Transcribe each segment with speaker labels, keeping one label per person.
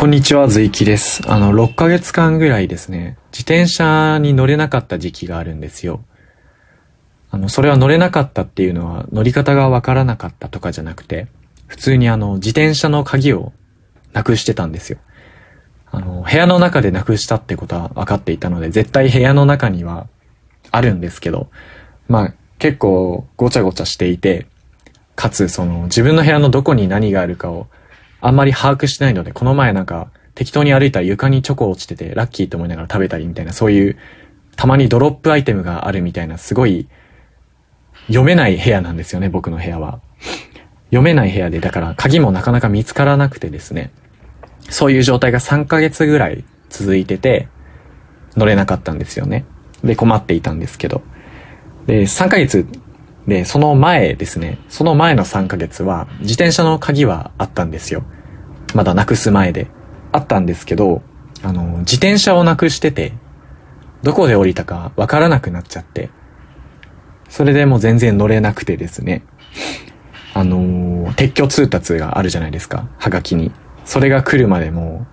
Speaker 1: こんにちは、ずいきです。あの、6ヶ月間ぐらいですね、自転車に乗れなかった時期があるんですよ。あの、それは乗れなかったっていうのは、乗り方がわからなかったとかじゃなくて、普通にあの、自転車の鍵をなくしてたんですよ。あの、部屋の中でなくしたってことは分かっていたので、絶対部屋の中にはあるんですけど、まあ、結構ごちゃごちゃしていて、かつその自分の部屋のどこに何があるかをあんまり把握してないので、この前なんか適当に歩いたら床にチョコ落ちててラッキーと思いながら食べたりみたいな、そういうたまにドロップアイテムがあるみたいな、すごい読めない部屋なんですよね、僕の部屋は。読めない部屋で、だから鍵もなかなか見つからなくてですね、そういう状態が3ヶ月ぐらい続いてて、乗れなかったんですよね。で、困っていたんですけど。で、3ヶ月で、その前ですね、その前の3ヶ月は、自転車の鍵はあったんですよ。まだなくす前で。あったんですけど、あの、自転車をなくしてて、どこで降りたかわからなくなっちゃって、それでもう全然乗れなくてですね、あの、撤去通達があるじゃないですか、はがきに。それが来るまでも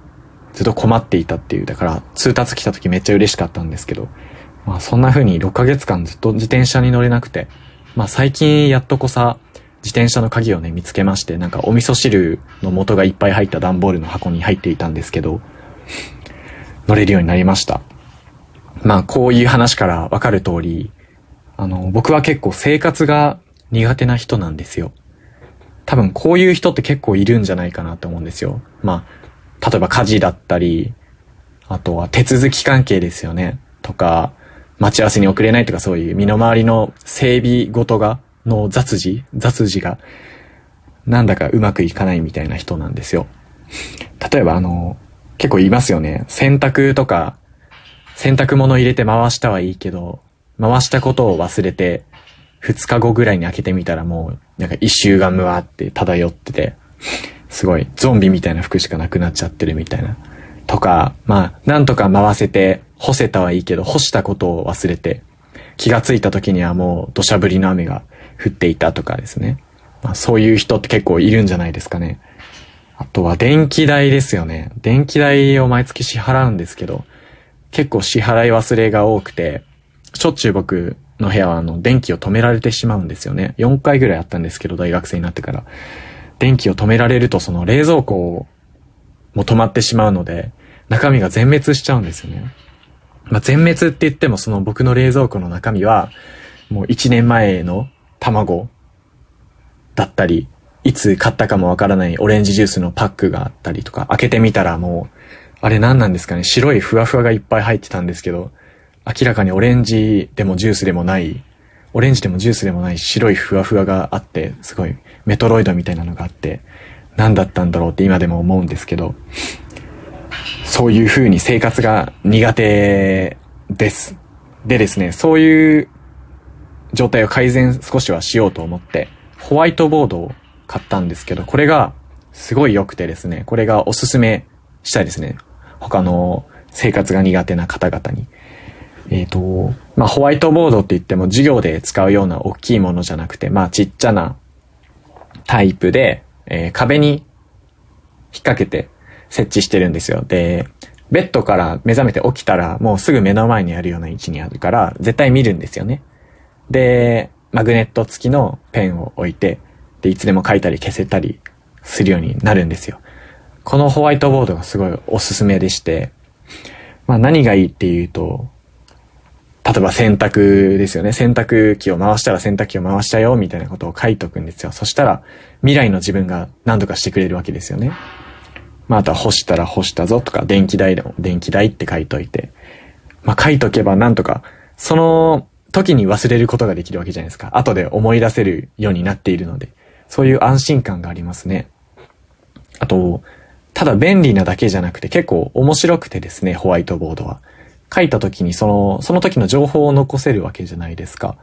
Speaker 1: う、ずっと困っていたっていう、だから通達来た時めっちゃ嬉しかったんですけど、まあそんな風に6ヶ月間ずっと自転車に乗れなくて、まあ最近やっとこさ、自転車の鍵をね、見つけまして、なんかお味噌汁の素がいっぱい入った段ボールの箱に入っていたんですけど、乗れるようになりました。まあこういう話からわかる通り、あの、僕は結構生活が苦手な人なんですよ。多分こういう人って結構いるんじゃないかなと思うんですよ。まあ、例えば家事だったり、あとは手続き関係ですよね。とか、待ち合わせに遅れないとかそういう身の回りの整備ごとが、の雑事雑事が、なんだかうまくいかないみたいな人なんですよ。例えばあの、結構言いますよね。洗濯とか、洗濯物入れて回したはいいけど、回したことを忘れて、二日後ぐらいに開けてみたらもう、なんか一周がむわって漂ってて、すごいゾンビみたいな服しかなくなっちゃってるみたいな。とか、まあ、なんとか回せて、干せたはいいけど、干したことを忘れて、気がついた時にはもう土砂降りの雨が降っていたとかですね。まあ、そういう人って結構いるんじゃないですかね。あとは電気代ですよね。電気代を毎月支払うんですけど、結構支払い忘れが多くて、しょっちゅう僕の部屋はあの、電気を止められてしまうんですよね。4回ぐらいあったんですけど、大学生になってから。電気を止められるとその冷蔵庫も止まってしまうので、中身が全滅しちゃうんですよね。まあ、全滅って言ってもその僕の冷蔵庫の中身は、もう1年前の卵だったり、いつ買ったかもわからないオレンジジュースのパックがあったりとか、開けてみたらもう、あれ何なんですかね白いふわふわがいっぱい入ってたんですけど、明らかにオレンジでもジュースでもない、オレンジでもジュースでもない白いふわふわがあって、すごいメトロイドみたいなのがあって、何だったんだろうって今でも思うんですけど、そういう風に生活が苦手です。でですね、そういう状態を改善少しはしようと思って、ホワイトボードを買ったんですけど、これがすごい良くてですね、これがおすすめしたいですね。他の生活が苦手な方々に。えっ、ー、と、まあ、ホワイトボードって言っても授業で使うような大きいものじゃなくて、まあ、ちっちゃなタイプで、えー、壁に引っ掛けて設置してるんですよ。で、ベッドから目覚めて起きたらもうすぐ目の前にあるような位置にあるから絶対見るんですよね。で、マグネット付きのペンを置いて、で、いつでも書いたり消せたりするようになるんですよ。このホワイトボードがすごいおすすめでして、まあ何がいいっていうと、例えば洗濯ですよね。洗濯機を回したら洗濯機を回したよ、みたいなことを書いとくんですよ。そしたら、未来の自分が何とかしてくれるわけですよね。まあ、あとは干したら干したぞとか、電気代でも電気代って書いといて。まあ、書いとけばなんとか、その時に忘れることができるわけじゃないですか。後で思い出せるようになっているので。そういう安心感がありますね。あと、ただ便利なだけじゃなくて結構面白くてですね、ホワイトボードは。書いた時にその、その時の情報を残せるわけじゃないですか。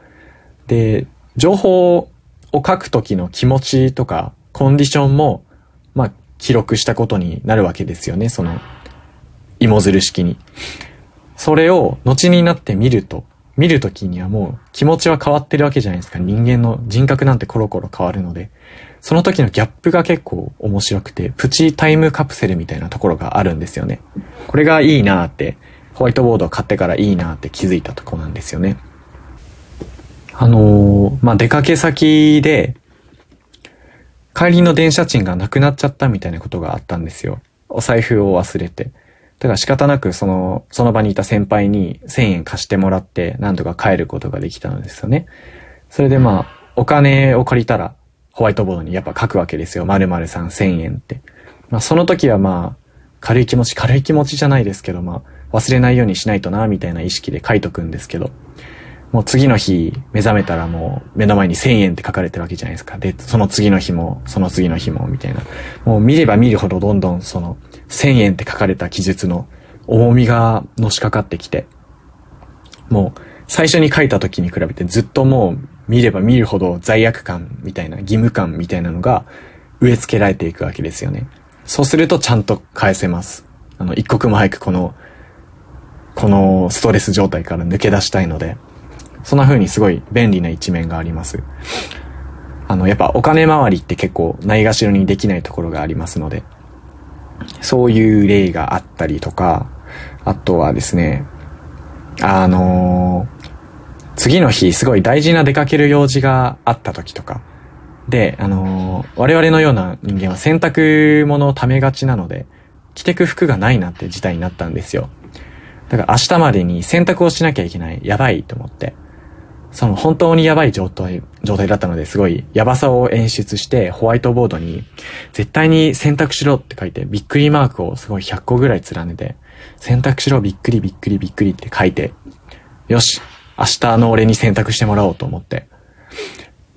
Speaker 1: で、情報を書く時の気持ちとか、コンディションも、まあ、記録したことになるわけですよね、その、芋づる式に。それを後になって見ると、見るときにはもう気持ちは変わってるわけじゃないですか。人間の人格なんてコロコロ変わるので。その時のギャップが結構面白くて、プチタイムカプセルみたいなところがあるんですよね。これがいいなって、ホワイトボードを買ってからいいなって気づいたとこなんですよね。あのー、まあ、出かけ先で、帰りの電車賃がなくなっちゃったみたいなことがあったんですよ。お財布を忘れて。だから仕方なくその、その場にいた先輩に1000円貸してもらってなんとか帰ることができたのですよね。それでまあ、お金を借りたらホワイトボードにやっぱ書くわけですよ。〇〇さん1000円って。まあその時はまあ、軽い気持ち、軽い気持ちじゃないですけど、まあ、忘れないようにしないとな、みたいな意識で書いとくんですけど、もう次の日目覚めたらもう目の前に1000円って書かれてるわけじゃないですか。で、その次の日も、その次の日も、みたいな。もう見れば見るほどどんどんその1000円って書かれた記述の重みがのしかかってきて、もう最初に書いた時に比べてずっともう見れば見るほど罪悪感みたいな、義務感みたいなのが植え付けられていくわけですよね。そうするとちゃんと返せます。あの、一刻も早くこの、このストレス状態から抜け出したいので、そんな風にすごい便利な一面があります。あの、やっぱお金回りって結構ないがしろにできないところがありますので、そういう例があったりとか、あとはですね、あのー、次の日すごい大事な出かける用事があった時とか、で、あのー、我々のような人間は洗濯物を溜めがちなので、着てく服がないなって事態になったんですよ。だから明日までに洗濯をしなきゃいけない。やばいと思って。その本当にやばい状態、状態だったのですごいやばさを演出してホワイトボードに絶対に選択しろって書いてびっくりマークをすごい100個ぐらい連ねて選択しろびっくりびっくりびっくりって書いてよし明日の俺に選択してもらおうと思って。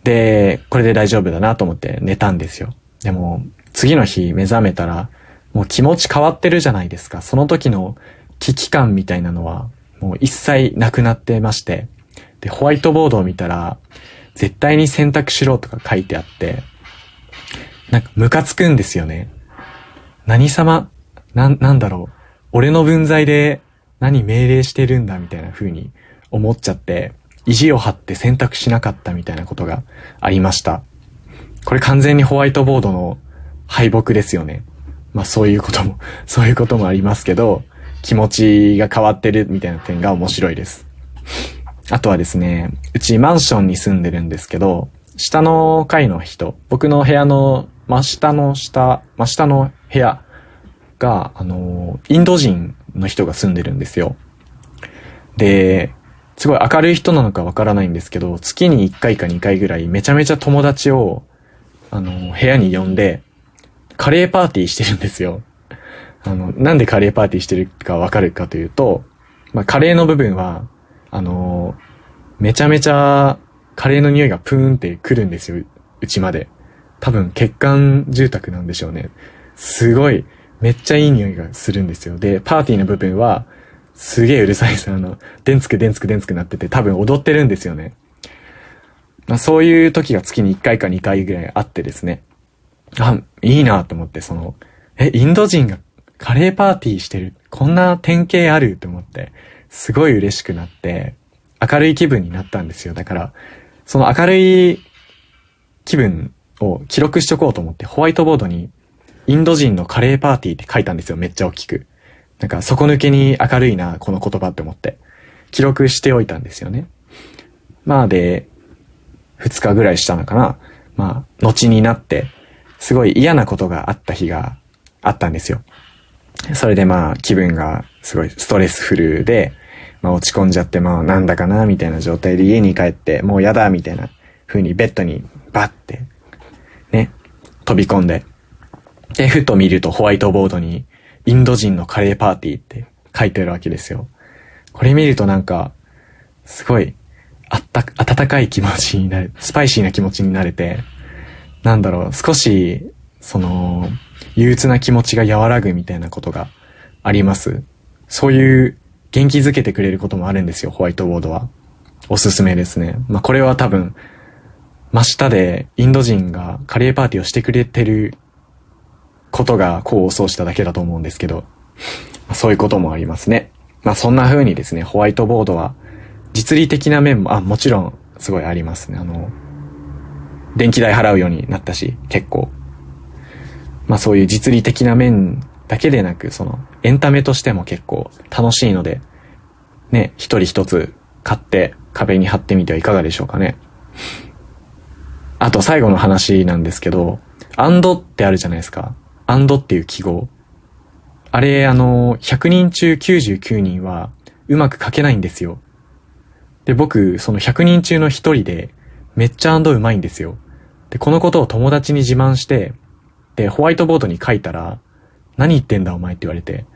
Speaker 1: で、これで大丈夫だなと思って寝たんですよ。でも、次の日目覚めたら、もう気持ち変わってるじゃないですか。その時の危機感みたいなのは、もう一切なくなってまして。で、ホワイトボードを見たら、絶対に選択しろとか書いてあって、なんかムカつくんですよね。何様な、なんだろう。俺の分際で何命令してるんだみたいな風に思っちゃって、意地を張って選択しなかったみたいなことがありました。これ完全にホワイトボードの敗北ですよね。まあそういうことも、そういうこともありますけど、気持ちが変わってるみたいな点が面白いです。あとはですね、うちマンションに住んでるんですけど、下の階の人、僕の部屋の真下の下、真下の部屋が、あの、インド人の人が住んでるんですよ。で、すごい明るい人なのかわからないんですけど、月に1回か2回ぐらいめちゃめちゃ友達を、あの、部屋に呼んで、カレーパーティーしてるんですよ。あの、なんでカレーパーティーしてるかわかるかというと、まあ、カレーの部分は、あの、めちゃめちゃカレーの匂いがプーンって来るんですよ、うちまで。多分、欠陥住宅なんでしょうね。すごい、めっちゃいい匂いがするんですよ。で、パーティーの部分は、すげえうるさいです。あの、でんつくでんつくでんつくなってて、多分踊ってるんですよね。まあそういう時が月に1回か2回ぐらいあってですね。あ、いいなと思って、その、え、インド人がカレーパーティーしてる。こんな典型ある？と思って、すごい嬉しくなって、明るい気分になったんですよ。だから、その明るい気分を記録しとこうと思って、ホワイトボードに、インド人のカレーパーティーって書いたんですよ。めっちゃ大きく。なんか底抜けに明るいな、この言葉って思って、記録しておいたんですよね。まあで、二日ぐらいしたのかな。まあ、後になって、すごい嫌なことがあった日があったんですよ。それでまあ、気分がすごいストレスフルで、まあ落ち込んじゃって、まあなんだかな、みたいな状態で家に帰って、もうやだ、みたいな風にベッドにバッて、ね、飛び込んで、で、ふと見るとホワイトボードに、インド人のカレーパーティーって書いてるわけですよ。これ見るとなんか、すごい、あった、温かい気持ちになる、スパイシーな気持ちになれて、なんだろう、少し、その、憂鬱な気持ちが和らぐみたいなことがあります。そういう元気づけてくれることもあるんですよ、ホワイトボードは。おすすめですね。まあ、これは多分、真下でインド人がカレーパーティーをしてくれてることが功を奏しただけだと思うんですけど、そういうこともありますね。まあそんな風にですね、ホワイトボードは実利的な面も、あ、もちろんすごいありますね。あの、電気代払うようになったし、結構。まあそういう実利的な面だけでなく、その、エンタメとしても結構楽しいので、ね、一人一つ買って壁に貼ってみてはいかがでしょうかね。あと最後の話なんですけど、アンドってあるじゃないですか。アンドっていう記号。あれ、あの、100人中99人はうまく書けないんですよ。で、僕、その100人中の一人で、めっちゃアンドうまいんですよ。で、このことを友達に自慢して、で、ホワイトボードに書いたら、何言ってんだお前って言われて、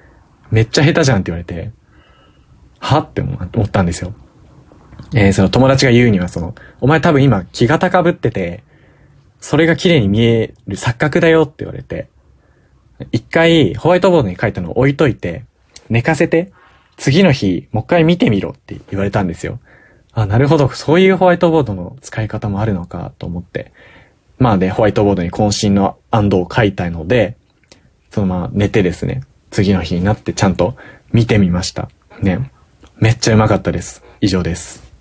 Speaker 1: めっちゃ下手じゃんって言われて、はって思ったんですよ。えー、その友達が言うにはその、お前多分今気が高ぶってて、それが綺麗に見える錯覚だよって言われて、一回ホワイトボードに書いたのを置いといて、寝かせて、次の日もう一回見てみろって言われたんですよ。あ、なるほど、そういうホワイトボードの使い方もあるのかと思って。まあね、ホワイトボードに渾身の安藤を書いたので、そのまま寝てですね、次の日になってちゃんと見てみました。ね。めっちゃうまかったです。以上です。